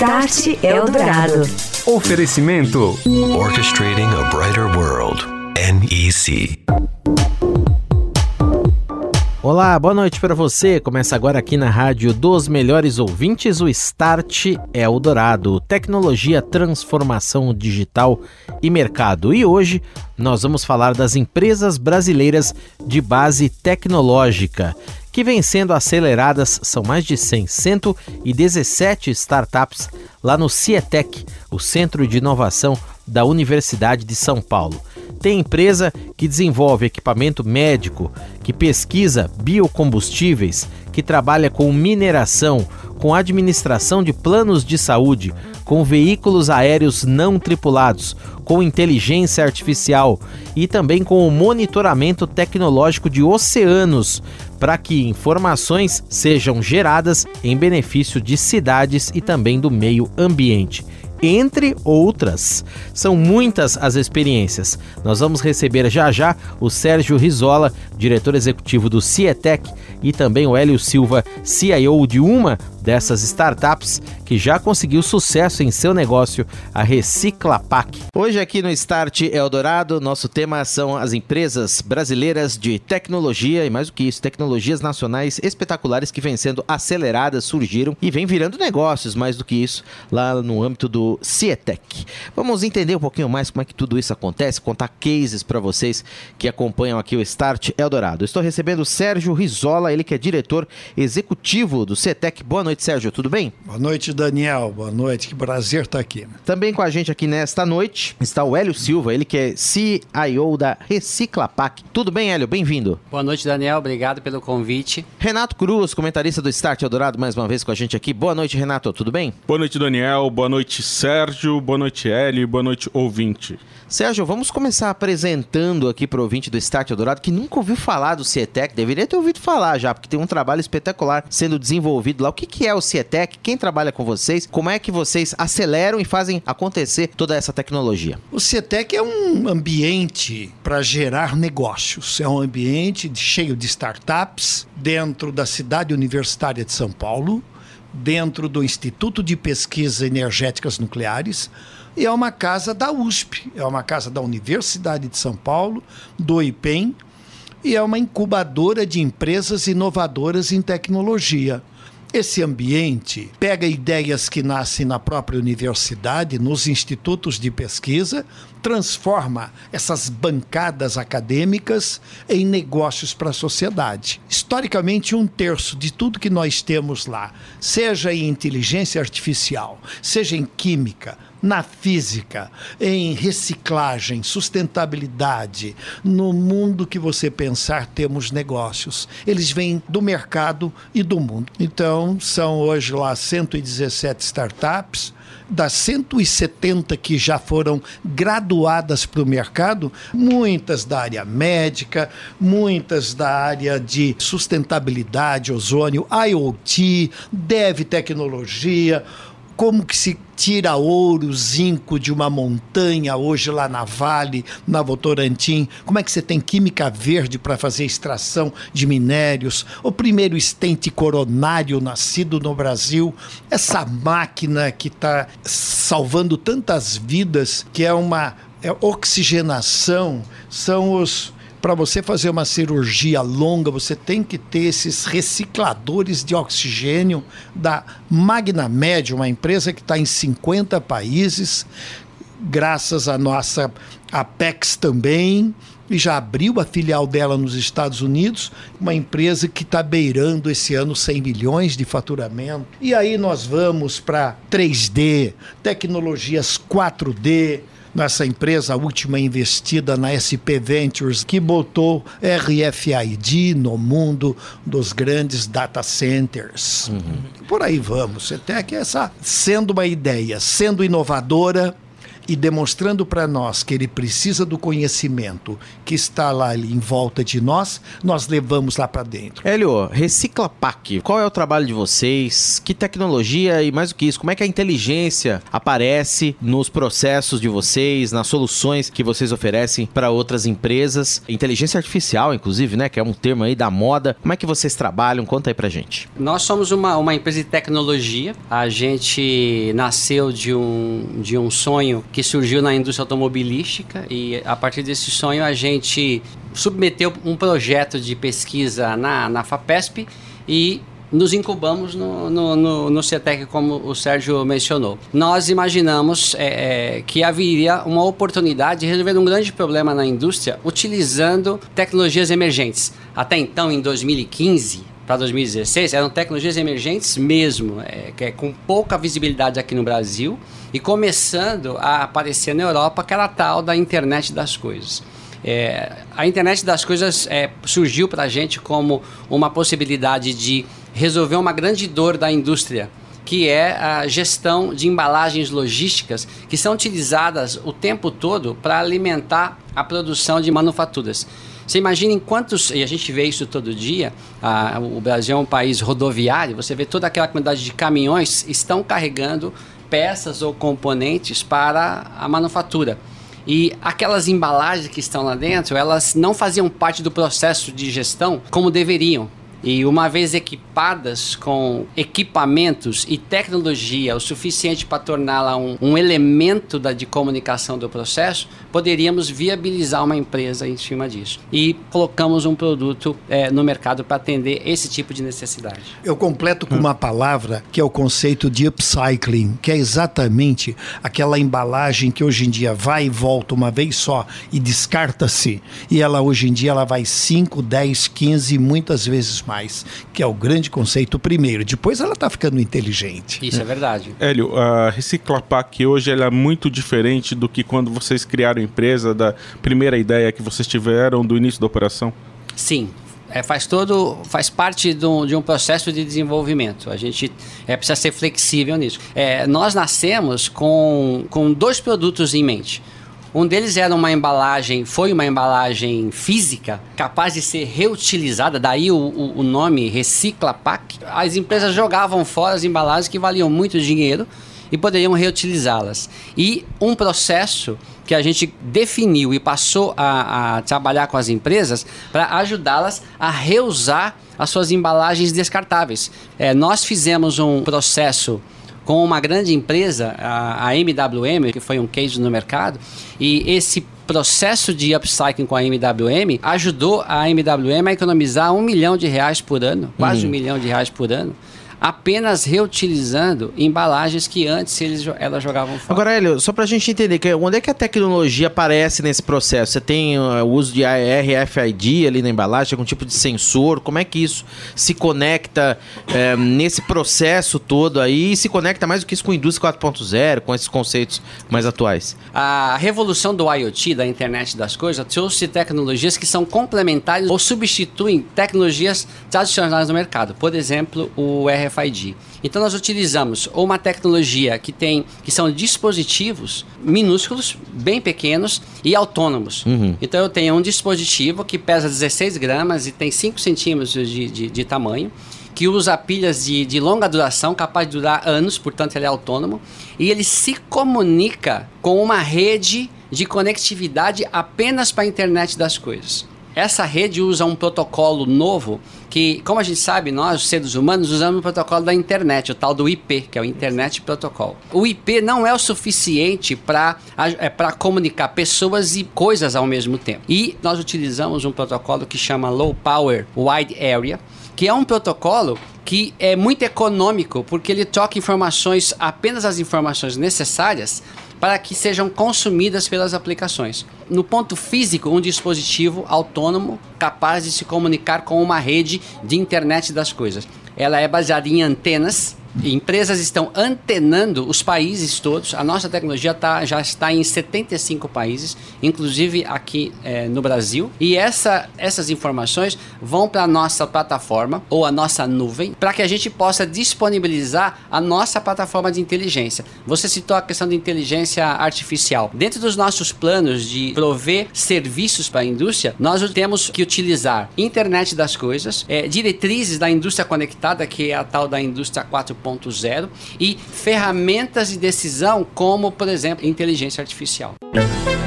Start Eldorado. Oferecimento Orchestrating a Brighter World. NEC. Olá, boa noite para você. Começa agora aqui na Rádio dos Melhores Ouvintes, o Start Eldorado. Tecnologia, transformação digital e mercado. E hoje nós vamos falar das empresas brasileiras de base tecnológica que vêm sendo aceleradas. São mais de 100, 117 startups lá no CIETEC, o Centro de Inovação da Universidade de São Paulo. Tem empresa que desenvolve equipamento médico, que pesquisa biocombustíveis, que trabalha com mineração, com administração de planos de saúde, com veículos aéreos não tripulados, com inteligência artificial e também com o monitoramento tecnológico de oceanos para que informações sejam geradas em benefício de cidades e também do meio ambiente entre outras. São muitas as experiências. Nós vamos receber já já o Sérgio Rizola, diretor executivo do Cietec, e também o Hélio Silva, CIO de uma dessas startups que já conseguiu sucesso em seu negócio, a Reciclapac. Hoje aqui no Start Eldorado, nosso tema são as empresas brasileiras de tecnologia e mais do que isso, tecnologias nacionais espetaculares que vêm sendo aceleradas, surgiram e vêm virando negócios, mais do que isso, lá no âmbito do Cietec. Vamos entender um pouquinho mais como é que tudo isso acontece, contar cases para vocês que acompanham aqui o Start Eldorado. Estou recebendo o Sérgio Rizola, ele que é diretor executivo do Cietec. Boa noite noite, Sérgio. Tudo bem? Boa noite, Daniel. Boa noite. Que prazer estar aqui. Também com a gente aqui nesta noite está o Hélio Silva, ele que é CIO da Reciclapac. Tudo bem, Hélio? Bem-vindo. Boa noite, Daniel. Obrigado pelo convite. Renato Cruz, comentarista do Start Eldorado, mais uma vez com a gente aqui. Boa noite, Renato. Tudo bem? Boa noite, Daniel. Boa noite, Sérgio. Boa noite, Hélio. Boa noite, ouvinte. Sérgio, vamos começar apresentando aqui para o ouvinte do Start Eldorado que nunca ouviu falar do Cietec, deveria ter ouvido falar já, porque tem um trabalho espetacular sendo desenvolvido lá. O que, que é o Cietec? Quem trabalha com vocês? Como é que vocês aceleram e fazem acontecer toda essa tecnologia? O Cietec é um ambiente para gerar negócios. É um ambiente cheio de startups dentro da cidade universitária de São Paulo, dentro do Instituto de Pesquisas Energéticas Nucleares e é uma casa da USP, é uma casa da Universidade de São Paulo, do IPEM, e é uma incubadora de empresas inovadoras em tecnologia. Esse ambiente pega ideias que nascem na própria universidade, nos institutos de pesquisa, transforma essas bancadas acadêmicas em negócios para a sociedade. Historicamente, um terço de tudo que nós temos lá, seja em inteligência artificial, seja em química, na física, em reciclagem, sustentabilidade, no mundo que você pensar, temos negócios. Eles vêm do mercado e do mundo. Então, são hoje lá 117 startups. Das 170 que já foram graduadas para o mercado, muitas da área médica, muitas da área de sustentabilidade, ozônio, IoT, dev tecnologia, como que se tira ouro, zinco de uma montanha, hoje lá na Vale, na Votorantim, como é que você tem química verde para fazer extração de minérios, o primeiro estente coronário nascido no Brasil, essa máquina que está salvando tantas vidas, que é uma é oxigenação, são os para você fazer uma cirurgia longa, você tem que ter esses recicladores de oxigênio da Magna Med, uma empresa que está em 50 países, graças à nossa Apex também, e já abriu a filial dela nos Estados Unidos, uma empresa que está beirando esse ano 100 milhões de faturamento. E aí nós vamos para 3D, tecnologias 4D, nossa empresa, a última investida na SP Ventures, que botou RFID no mundo dos grandes data centers. Uhum. Por aí vamos. Até que essa, sendo uma ideia, sendo inovadora, e demonstrando para nós que ele precisa do conhecimento que está lá em volta de nós, nós levamos lá para dentro. Hélio, Recicla Pac, qual é o trabalho de vocês? Que tecnologia e mais do que isso, como é que a inteligência aparece nos processos de vocês, nas soluções que vocês oferecem para outras empresas? Inteligência artificial, inclusive, né, que é um termo aí da moda. Como é que vocês trabalham? Conta aí pra gente. Nós somos uma, uma empresa de tecnologia. A gente nasceu de um, de um sonho que surgiu na indústria automobilística e a partir desse sonho a gente submeteu um projeto de pesquisa na, na FAPESP e nos incubamos no, no, no, no CETEC, como o Sérgio mencionou. Nós imaginamos é, é, que haveria uma oportunidade de resolver um grande problema na indústria utilizando tecnologias emergentes. Até então, em 2015, para 2016 eram tecnologias emergentes mesmo, é, é, com pouca visibilidade aqui no Brasil e começando a aparecer na Europa aquela tal da internet das coisas. É, a internet das coisas é, surgiu para a gente como uma possibilidade de resolver uma grande dor da indústria, que é a gestão de embalagens logísticas que são utilizadas o tempo todo para alimentar a produção de manufaturas. Você imagina em quantos, e a gente vê isso todo dia, a, o Brasil é um país rodoviário, você vê toda aquela quantidade de caminhões estão carregando peças ou componentes para a manufatura. E aquelas embalagens que estão lá dentro, elas não faziam parte do processo de gestão como deveriam. E uma vez equipadas com equipamentos e tecnologia o suficiente para torná-la um, um, elemento da, de comunicação do processo, poderíamos viabilizar uma empresa em cima disso. E colocamos um produto é, no mercado para atender esse tipo de necessidade. Eu completo com uma palavra que é o conceito de upcycling, que é exatamente aquela embalagem que hoje em dia vai e volta uma vez só e descarta-se. E ela hoje em dia ela vai 5, 10, 15 muitas vezes mais, que é o grande conceito primeiro. Depois ela está ficando inteligente. Isso é verdade. Hélio, a Reciclapac hoje ela é muito diferente do que quando vocês criaram a empresa, da primeira ideia que vocês tiveram do início da operação? Sim, é, faz todo faz parte de um, de um, processo de desenvolvimento. A gente é, precisa ser flexível nisso. É, nós nascemos com, com dois produtos em mente. Um deles era uma embalagem, foi uma embalagem física, capaz de ser reutilizada, daí o, o, o nome Recicla Pack. As empresas jogavam fora as embalagens que valiam muito dinheiro e poderiam reutilizá-las. E um processo que a gente definiu e passou a, a trabalhar com as empresas para ajudá-las a reusar as suas embalagens descartáveis. É, nós fizemos um processo com uma grande empresa, a, a MWM, que foi um case no mercado, e esse processo de upcycling com a MWM ajudou a MWM a economizar um milhão de reais por ano, quase um milhão de reais por ano apenas reutilizando embalagens que antes eles, elas jogavam fora. Agora, Hélio, só para a gente entender, que, onde é que a tecnologia aparece nesse processo? Você tem uh, o uso de RFID ali na embalagem, algum tipo de sensor? Como é que isso se conecta é, nesse processo todo aí e se conecta mais do que isso com a indústria 4.0, com esses conceitos mais atuais? A revolução do IoT, da internet das coisas, trouxe tecnologias que são complementares ou substituem tecnologias tradicionais no mercado. Por exemplo, o RFID RFID. Então nós utilizamos uma tecnologia que tem que são dispositivos minúsculos, bem pequenos e autônomos. Uhum. Então eu tenho um dispositivo que pesa 16 gramas e tem 5 centímetros de, de, de tamanho que usa pilhas de, de, longa duração, capaz de durar anos, portanto ele é autônomo, e ele se comunica com uma rede de conectividade apenas para a internet das coisas. Essa rede usa um protocolo novo que, como a gente sabe, nós, seres humanos, usamos o protocolo da internet, o tal do IP, que é o Internet Protocol. O IP não é o suficiente para é, comunicar pessoas e coisas ao mesmo tempo. E nós utilizamos um protocolo que chama Low Power Wide Area, que é um protocolo que é muito econômico, porque ele troca informações, apenas as informações necessárias para que sejam consumidas pelas aplicações. No ponto físico, um dispositivo autônomo capaz de se comunicar com uma rede de internet das coisas. Ela é baseada em antenas empresas estão antenando os países todos. A nossa tecnologia tá, já está em 75 países, inclusive aqui é, no Brasil. E essa, essas informações vão para a nossa plataforma ou a nossa nuvem para que a gente possa disponibilizar a nossa plataforma de inteligência. Você citou a questão de inteligência artificial. Dentro dos nossos planos de prover serviços para a indústria, nós temos que utilizar internet das coisas, é, diretrizes da indústria conectada, que é a tal da indústria 4.0, e ferramentas de decisão, como, por exemplo, inteligência artificial.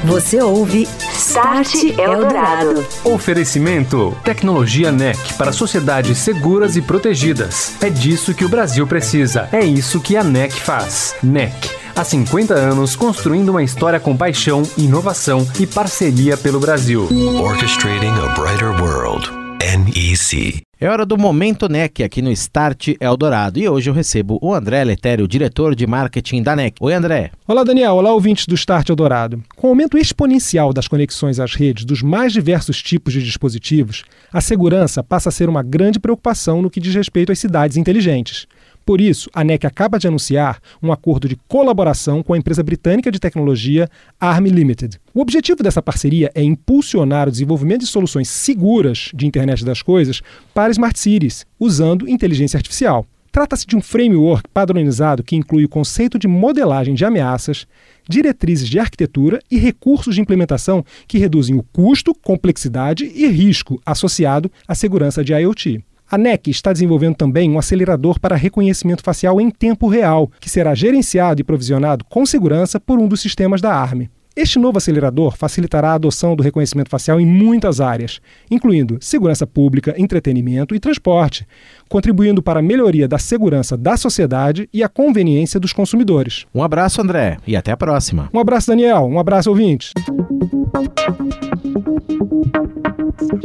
Você ouve Start Eldorado. Oferecimento: Tecnologia NEC para sociedades seguras e protegidas. É disso que o Brasil precisa. É isso que a NEC faz. NEC. Há 50 anos construindo uma história com paixão, inovação e parceria pelo Brasil. Orchestrating a brighter world. NEC. É hora do Momento NEC aqui no Start Eldorado e hoje eu recebo o André Letério, diretor de marketing da NEC. Oi, André. Olá, Daniel. Olá, ouvintes do Start Eldorado. Com o aumento exponencial das conexões às redes dos mais diversos tipos de dispositivos, a segurança passa a ser uma grande preocupação no que diz respeito às cidades inteligentes. Por isso, a NEC acaba de anunciar um acordo de colaboração com a empresa britânica de tecnologia ARM Limited. O objetivo dessa parceria é impulsionar o desenvolvimento de soluções seguras de internet das coisas para smart cities, usando inteligência artificial. Trata-se de um framework padronizado que inclui o conceito de modelagem de ameaças, diretrizes de arquitetura e recursos de implementação que reduzem o custo, complexidade e risco associado à segurança de IoT. A NEC está desenvolvendo também um acelerador para reconhecimento facial em tempo real, que será gerenciado e provisionado com segurança por um dos sistemas da ARM. Este novo acelerador facilitará a adoção do reconhecimento facial em muitas áreas, incluindo segurança pública, entretenimento e transporte, contribuindo para a melhoria da segurança da sociedade e a conveniência dos consumidores. Um abraço, André, e até a próxima. Um abraço, Daniel. Um abraço, ouvintes.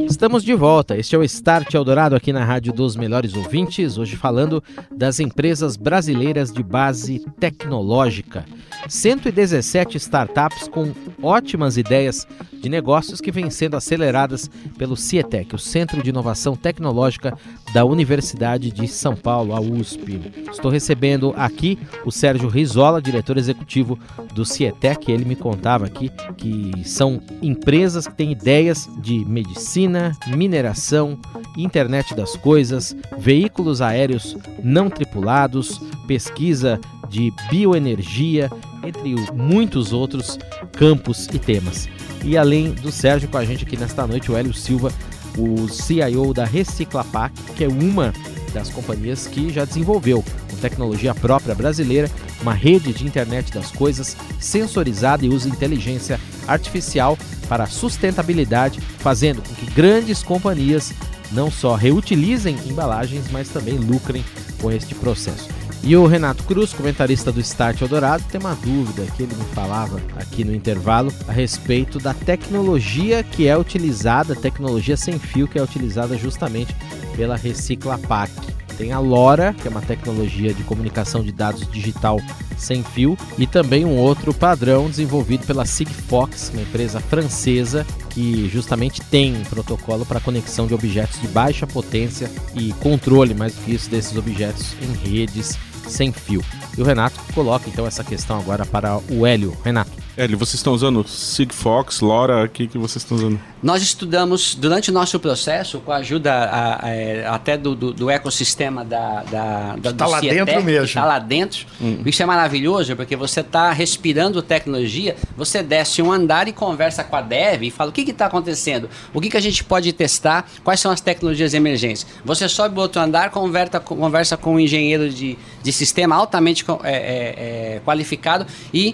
Estamos de volta. Este é o Start Eldorado aqui na Rádio dos Melhores Ouvintes, hoje falando das empresas brasileiras de base tecnológica. 117 startups com ótimas ideias de negócios que vêm sendo aceleradas pelo CIETEC, o Centro de Inovação Tecnológica da Universidade de São Paulo, a USP. Estou recebendo aqui o Sérgio Rizola, diretor executivo do CIETEC. Ele me contava aqui que são empresas que têm ideias de medicina, mineração, internet das coisas, veículos aéreos não tripulados, pesquisa de bioenergia, entre muitos outros campos e temas. E além do Sérgio com a gente aqui nesta noite, o Hélio Silva, o CIO da Reciclapac, que é uma das companhias que já desenvolveu, com tecnologia própria brasileira, uma rede de internet das coisas sensorizada e usa inteligência artificial para sustentabilidade, fazendo com que grandes companhias não só reutilizem embalagens, mas também lucrem com este processo. E o Renato Cruz, comentarista do Start Eldorado, tem uma dúvida que ele me falava aqui no intervalo a respeito da tecnologia que é utilizada, tecnologia sem fio que é utilizada justamente pela Reciclapac. Tem a LoRa, que é uma tecnologia de comunicação de dados digital sem fio, e também um outro padrão desenvolvido pela Sigfox, uma empresa francesa que justamente tem um protocolo para conexão de objetos de baixa potência e controle, mais do que isso, desses objetos em redes sem fio. E o Renato coloca então essa questão agora para o Hélio. Renato. Hélio, vocês estão usando Sigfox, LoRa, o que, que vocês estão usando? Nós estudamos, durante o nosso processo, com a ajuda a, a, é, até do, do, do, ecossistema da, da, da Está lá Cietec, dentro mesmo. Está lá dentro. Hum. Isso é maravilhoso, porque você está respirando tecnologia, você desce um andar e conversa com a dev e fala o que está acontecendo, o que, que a gente pode testar, quais são as tecnologias emergentes. Você sobe o outro andar, conversa, conversa com um engenheiro de, de sistema altamente é, é, é qualificado e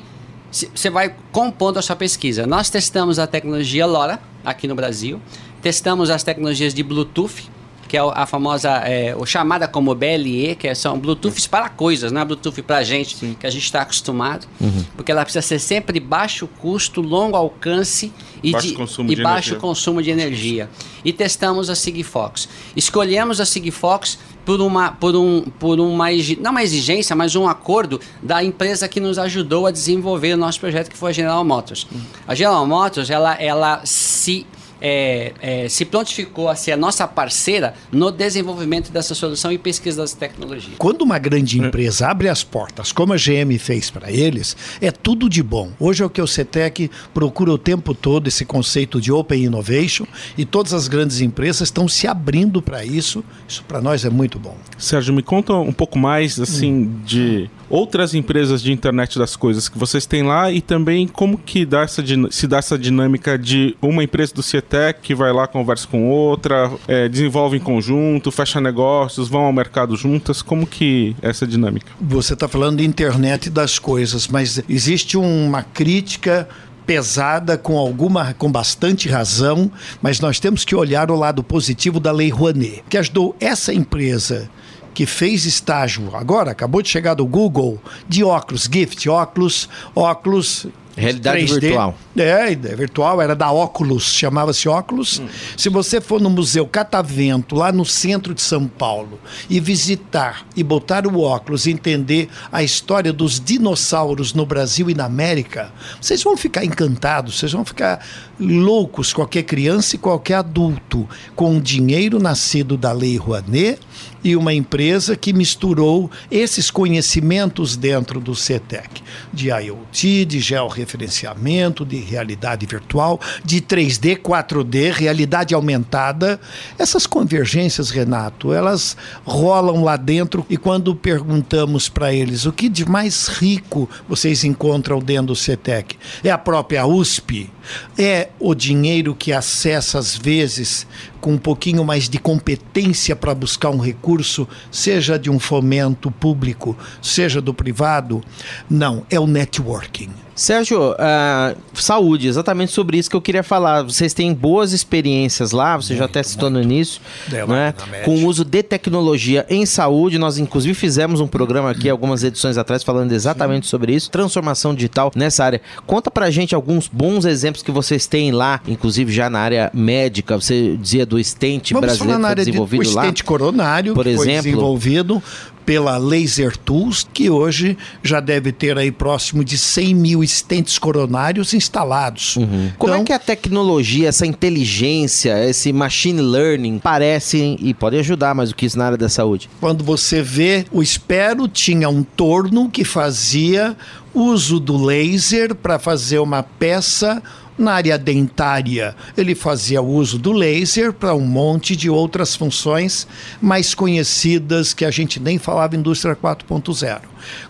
você vai compondo a sua pesquisa. Nós testamos a tecnologia LoRa aqui no Brasil, testamos as tecnologias de Bluetooth, que é a famosa, é, o chamada como BLE, que são Bluetooths para coisas, não é Bluetooth para gente, Sim. que a gente está acostumado, uhum. porque ela precisa ser sempre baixo custo, longo alcance e, baixo, de, consumo, e de baixo energia. consumo de energia. E testamos a Sigfox. Escolhemos a Sigfox por uma, por um, por uma, não uma exigência, mas um acordo da empresa que nos ajudou a desenvolver o nosso projeto, que foi a General Motors. A General Motors, ela, ela se é, é, se prontificou a ser a nossa parceira no desenvolvimento dessa solução e pesquisa das tecnologias. Quando uma grande empresa abre as portas, como a GM fez para eles, é tudo de bom. Hoje é o que o CETEC procura o tempo todo, esse conceito de Open Innovation, e todas as grandes empresas estão se abrindo para isso. Isso para nós é muito bom. Sérgio, me conta um pouco mais assim hum. de outras empresas de internet das coisas que vocês têm lá e também como que dá essa, se dá essa dinâmica de uma empresa do CIETEC que vai lá, conversa com outra, é, desenvolve em conjunto, fecha negócios, vão ao mercado juntas, como que é essa dinâmica? Você está falando de internet das coisas, mas existe uma crítica pesada com alguma com bastante razão, mas nós temos que olhar o lado positivo da Lei Rouanet, que ajudou essa empresa que fez estágio agora, acabou de chegar do Google, de óculos, gift, óculos, óculos Realidade 3D. virtual. É, é, virtual, era da Oculus, chamava-se Oculus. Hum. Se você for no Museu Catavento, lá no centro de São Paulo, e visitar e botar o óculos e entender a história dos dinossauros no Brasil e na América, vocês vão ficar encantados, vocês vão ficar loucos, qualquer criança e qualquer adulto, com dinheiro nascido da Lei Rouanet e uma empresa que misturou esses conhecimentos dentro do CETEC, de IoT, de georreferenciamento, de realidade virtual, de 3D, 4D, realidade aumentada. Essas convergências, Renato, elas rolam lá dentro e quando perguntamos para eles o que de mais rico vocês encontram dentro do CETEC, é a própria USP, é o dinheiro que acessa às vezes com um pouquinho mais de competência para buscar um recurso, seja de um fomento público, seja do privado. Não, é o networking. Sérgio, uh, saúde, exatamente sobre isso que eu queria falar. Vocês têm boas experiências lá, você muito, já até citou no início, né? com o uso de tecnologia em saúde. Nós, inclusive, fizemos um programa aqui algumas edições atrás falando exatamente Sim. sobre isso, transformação digital nessa área. Conta pra gente alguns bons exemplos que vocês têm lá, inclusive já na área médica. Você dizia do stent Vamos brasileiro falar na área desenvolvido de, o lá. O stent coronário, por exemplo, foi desenvolvido pela Laser Tools, que hoje já deve ter aí próximo de 100 mil estentes coronários instalados. Uhum. Como é então, que a tecnologia, essa inteligência, esse machine learning parecem e podem ajudar mais do que isso na área da saúde? Quando você vê, o Espero tinha um torno que fazia uso do laser para fazer uma peça na área dentária, ele fazia uso do laser para um monte de outras funções mais conhecidas que a gente nem falava indústria 4.0.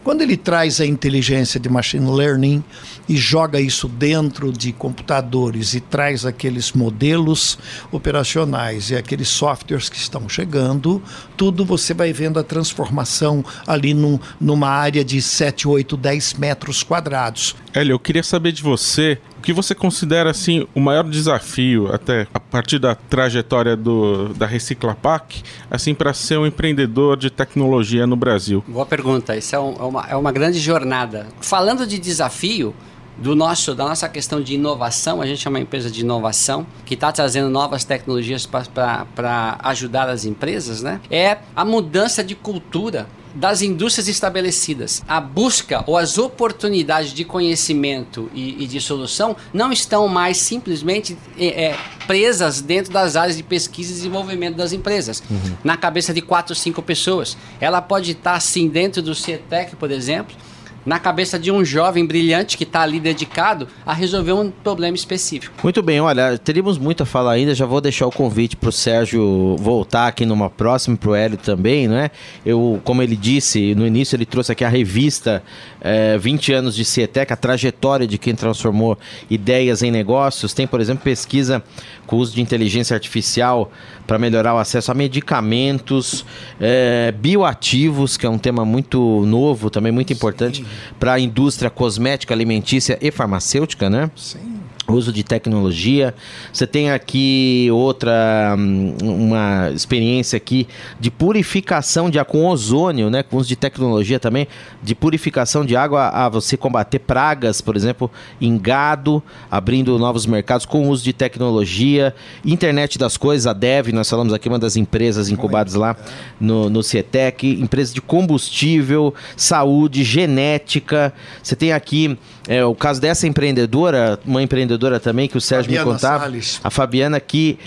Quando ele traz a inteligência de machine learning e joga isso dentro de computadores e traz aqueles modelos operacionais e aqueles softwares que estão chegando, tudo você vai vendo a transformação ali num, numa área de 7, 8, 10 metros quadrados. Hélio, eu queria saber de você que você considera assim o maior desafio até a partir da trajetória do, da Reciclapac, assim para ser um empreendedor de tecnologia no Brasil? Boa pergunta. Isso é, um, é, uma, é uma grande jornada. Falando de desafio, do nosso, da nossa questão de inovação, a gente é uma empresa de inovação que está trazendo novas tecnologias para ajudar as empresas, né? É a mudança de cultura das indústrias estabelecidas. A busca ou as oportunidades de conhecimento e, e de solução não estão mais simplesmente é, é, presas dentro das áreas de pesquisa e desenvolvimento das empresas, uhum. na cabeça de quatro, cinco pessoas. Ela pode estar, sim, dentro do CETEC, por exemplo, na cabeça de um jovem brilhante que está ali dedicado a resolver um problema específico. Muito bem, olha, teríamos muito a falar ainda, já vou deixar o convite para o Sérgio voltar aqui numa próxima, para o Hélio também, não é? Eu, como ele disse, no início ele trouxe aqui a revista é, 20 anos de Cietec, a trajetória de quem transformou ideias em negócios. Tem, por exemplo, pesquisa com uso de inteligência artificial para melhorar o acesso a medicamentos, é, bioativos, que é um tema muito novo, também muito importante para a indústria cosmética, alimentícia e farmacêutica, né? Sim uso de tecnologia. Você tem aqui outra hum, uma experiência aqui de purificação de água com ozônio, né, com uso de tecnologia também, de purificação de água a você combater pragas, por exemplo, em gado, abrindo novos mercados com uso de tecnologia, internet das coisas, a Dev, nós falamos aqui uma das empresas incubadas lá no, no empresa de combustível, saúde, genética. Você tem aqui é, o caso dessa empreendedora, uma empreendedora empreendedora também, que o Sérgio Fabiana me contava. Salles. A Fabiana que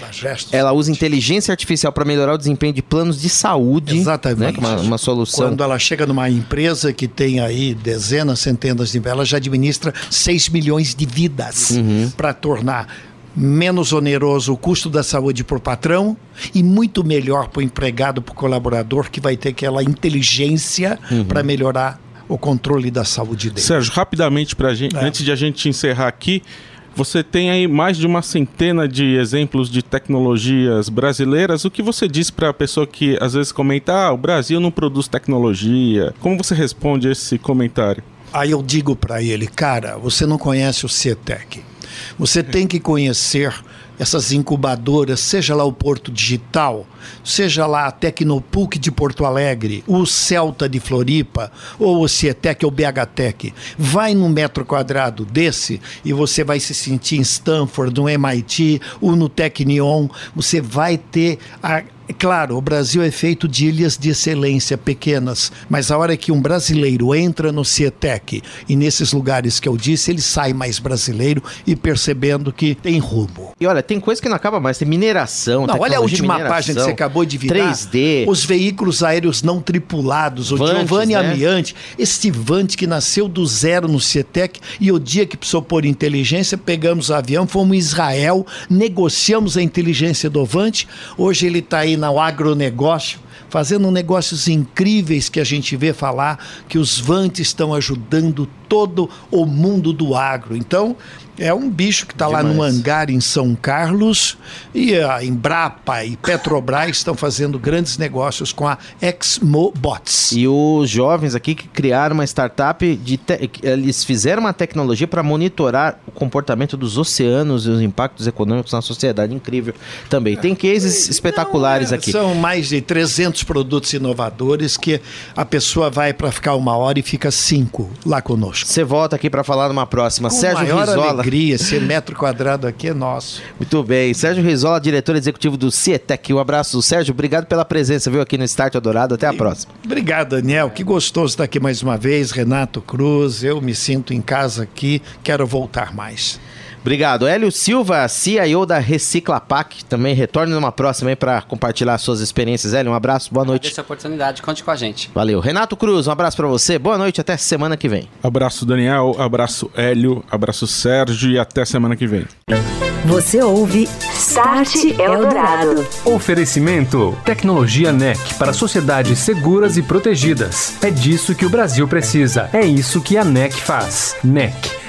ela usa inteligência artificial para melhorar o desempenho de planos de saúde. Exatamente. Né, que é uma, uma solução. Quando ela chega numa empresa que tem aí dezenas, centenas de ela já administra 6 milhões de vidas Uhum. para tornar menos oneroso o custo da saúde para o patrão e muito melhor para o empregado, para o colaborador, que vai ter aquela inteligência Uhum. para melhorar o controle da saúde dele. Sérgio, rapidamente pra gente, É. antes de a gente encerrar aqui, você tem aí mais de uma centena de exemplos de tecnologias brasileiras. O que você diz para a pessoa que às vezes comenta: "Ah, o Brasil não produz tecnologia"? Como você responde a esse comentário? Aí eu digo para ele, cara, você não conhece o CETEC. Você tem que conhecer essas incubadoras, seja lá o Porto Digital, seja lá a Tecnopuc de Porto Alegre, o Celta de Floripa, ou o CIETEC ou o BHTEC. Vai num metro quadrado desse e você vai se sentir em Stanford, no MIT, ou no Technion. Você vai ter a Claro, o Brasil é feito de ilhas de excelência pequenas, mas a hora que um brasileiro entra no CIETEC e nesses lugares que eu disse, ele sai mais brasileiro e percebendo que tem rumo. E olha, tem coisa que não acaba mais. Tem mineração, Não, olha a última página que você acabou de virar. 3D. Os veículos aéreos não tripulados. O Vantes, Giovanni né? Amiante, este Vante que nasceu do zero no CIETEC e o dia que precisou pôr inteligência, pegamos o avião, fomos em Israel, negociamos a inteligência do Vante. Hoje ele está aí no agronegócio, fazendo negócios incríveis que a gente vê falar que os Vantes estão ajudando todo o mundo do agro. Então, é um bicho que está lá no hangar em São Carlos e a Embrapa e Petrobras estão fazendo grandes negócios com a Exmobots. E os jovens aqui que criaram uma startup, de eles fizeram uma tecnologia para monitorar o comportamento dos oceanos e os impactos econômicos na sociedade. Incrível também. Tem cases espetaculares Não, é, aqui. São mais de 300 produtos inovadores que a pessoa vai para ficar uma hora e fica cinco lá conosco. Você volta aqui para falar numa próxima. Com Sérgio maior Rizola. alegria, esse metro quadrado aqui é nosso. Muito bem. Sérgio Rizola, diretor executivo do Cietec. Um abraço, Sérgio. Obrigado pela presença, viu, aqui no Start Eldorado. Até a próxima. Obrigado, Daniel. Que gostoso estar aqui mais uma vez. Renato Cruz, eu me sinto em casa aqui, quero voltar mais. Obrigado. Hélio Silva, CIO da Reciclapac. Também retorne numa próxima aí para compartilhar suas experiências. Hélio, um abraço. Boa noite. Essa oportunidade, conte com a gente. Valeu. Renato Cruz, um abraço para você. Boa noite. Até semana que vem. Abraço Daniel, abraço Hélio, abraço Sérgio e até semana que vem. Você ouve Start Eldorado. Oferecimento: Tecnologia NEC para sociedades seguras e protegidas. É disso que o Brasil precisa. É isso que a NEC faz. NEC.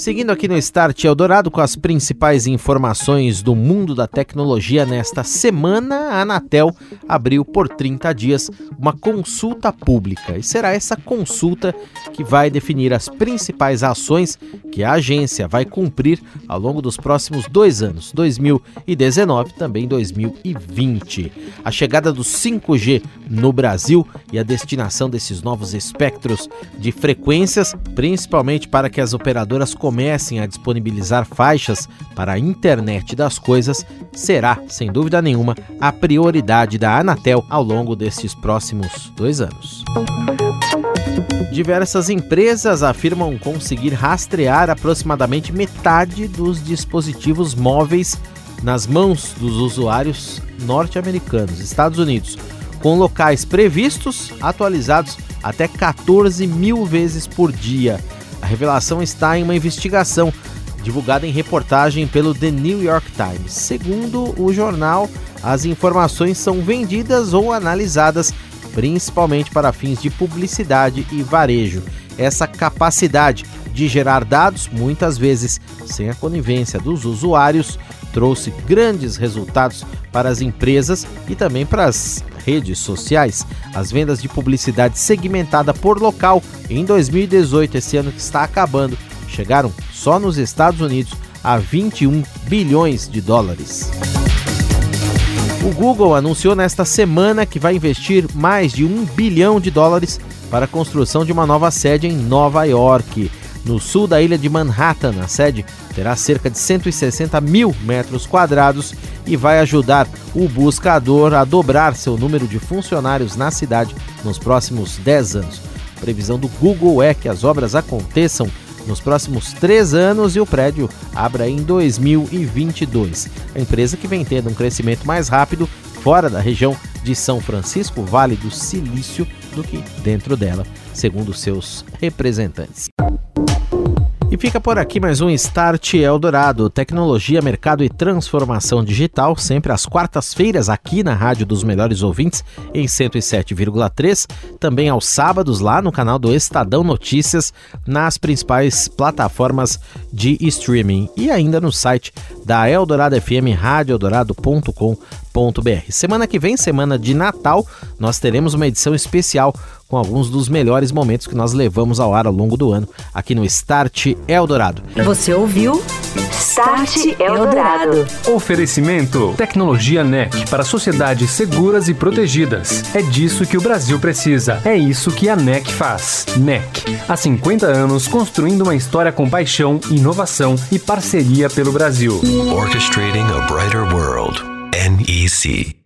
Seguindo aqui no Start Eldorado com as principais informações do mundo da tecnologia nesta semana, a Anatel abriu por 30 dias uma consulta pública e será essa consulta que vai definir as principais ações que a agência vai cumprir ao longo dos próximos dois anos, 2019 e também 2020. A chegada do 5G no Brasil e a destinação desses novos espectros de frequências, principalmente para que as operadoras comecem a disponibilizar faixas para a internet das coisas, será, sem dúvida nenhuma, a prioridade da Anatel ao longo desses próximos dois anos. Diversas empresas afirmam conseguir rastrear aproximadamente metade dos dispositivos móveis nas mãos dos usuários norte-americanos, Estados Unidos, com locais previstos atualizados até 14 mil vezes por dia. Revelação está em uma investigação divulgada em reportagem pelo The New York Times. Segundo o jornal, as informações são vendidas ou analisadas principalmente para fins de publicidade e varejo. Essa capacidade de gerar dados, muitas vezes sem a conivência dos usuários, trouxe grandes resultados para as empresas e também para as redes sociais. As vendas de publicidade segmentada por local em 2018, esse ano que está acabando, chegaram só nos Estados Unidos a 21 bilhões de dólares. O Google anunciou nesta semana que vai investir mais de um bilhão de dólares para a construção de uma nova sede em Nova York. No sul da ilha de Manhattan. A sede terá cerca de 160 mil metros quadrados e vai ajudar o buscador a dobrar seu número de funcionários na cidade nos próximos 10 anos. A previsão do Google é que as obras aconteçam nos próximos três anos e o prédio abra em 2022. A empresa que vem tendo um crescimento mais rápido fora da região de São Francisco, Vale do Silício, do que dentro dela, segundo seus representantes. E fica por aqui mais um Start Eldorado, tecnologia, mercado e transformação digital, sempre às quartas-feiras aqui na Rádio dos Melhores Ouvintes em 107,3, também aos sábados lá no canal do Estadão Notícias, nas principais plataformas de streaming e ainda no site da Eldorado FM, radioeldorado.com.br. Semana que vem, semana de Natal, nós teremos uma edição especial com alguns dos melhores momentos que nós levamos ao ar ao longo do ano aqui no Start Eldorado. Você ouviu Start Eldorado. Oferecimento: Tecnologia NEC para sociedades seguras e protegidas. É disso que o Brasil precisa. É isso que a NEC faz. NEC, há 50 anos construindo uma história com paixão, inovação e parceria pelo Brasil. Orchestrating a brighter world. NEC.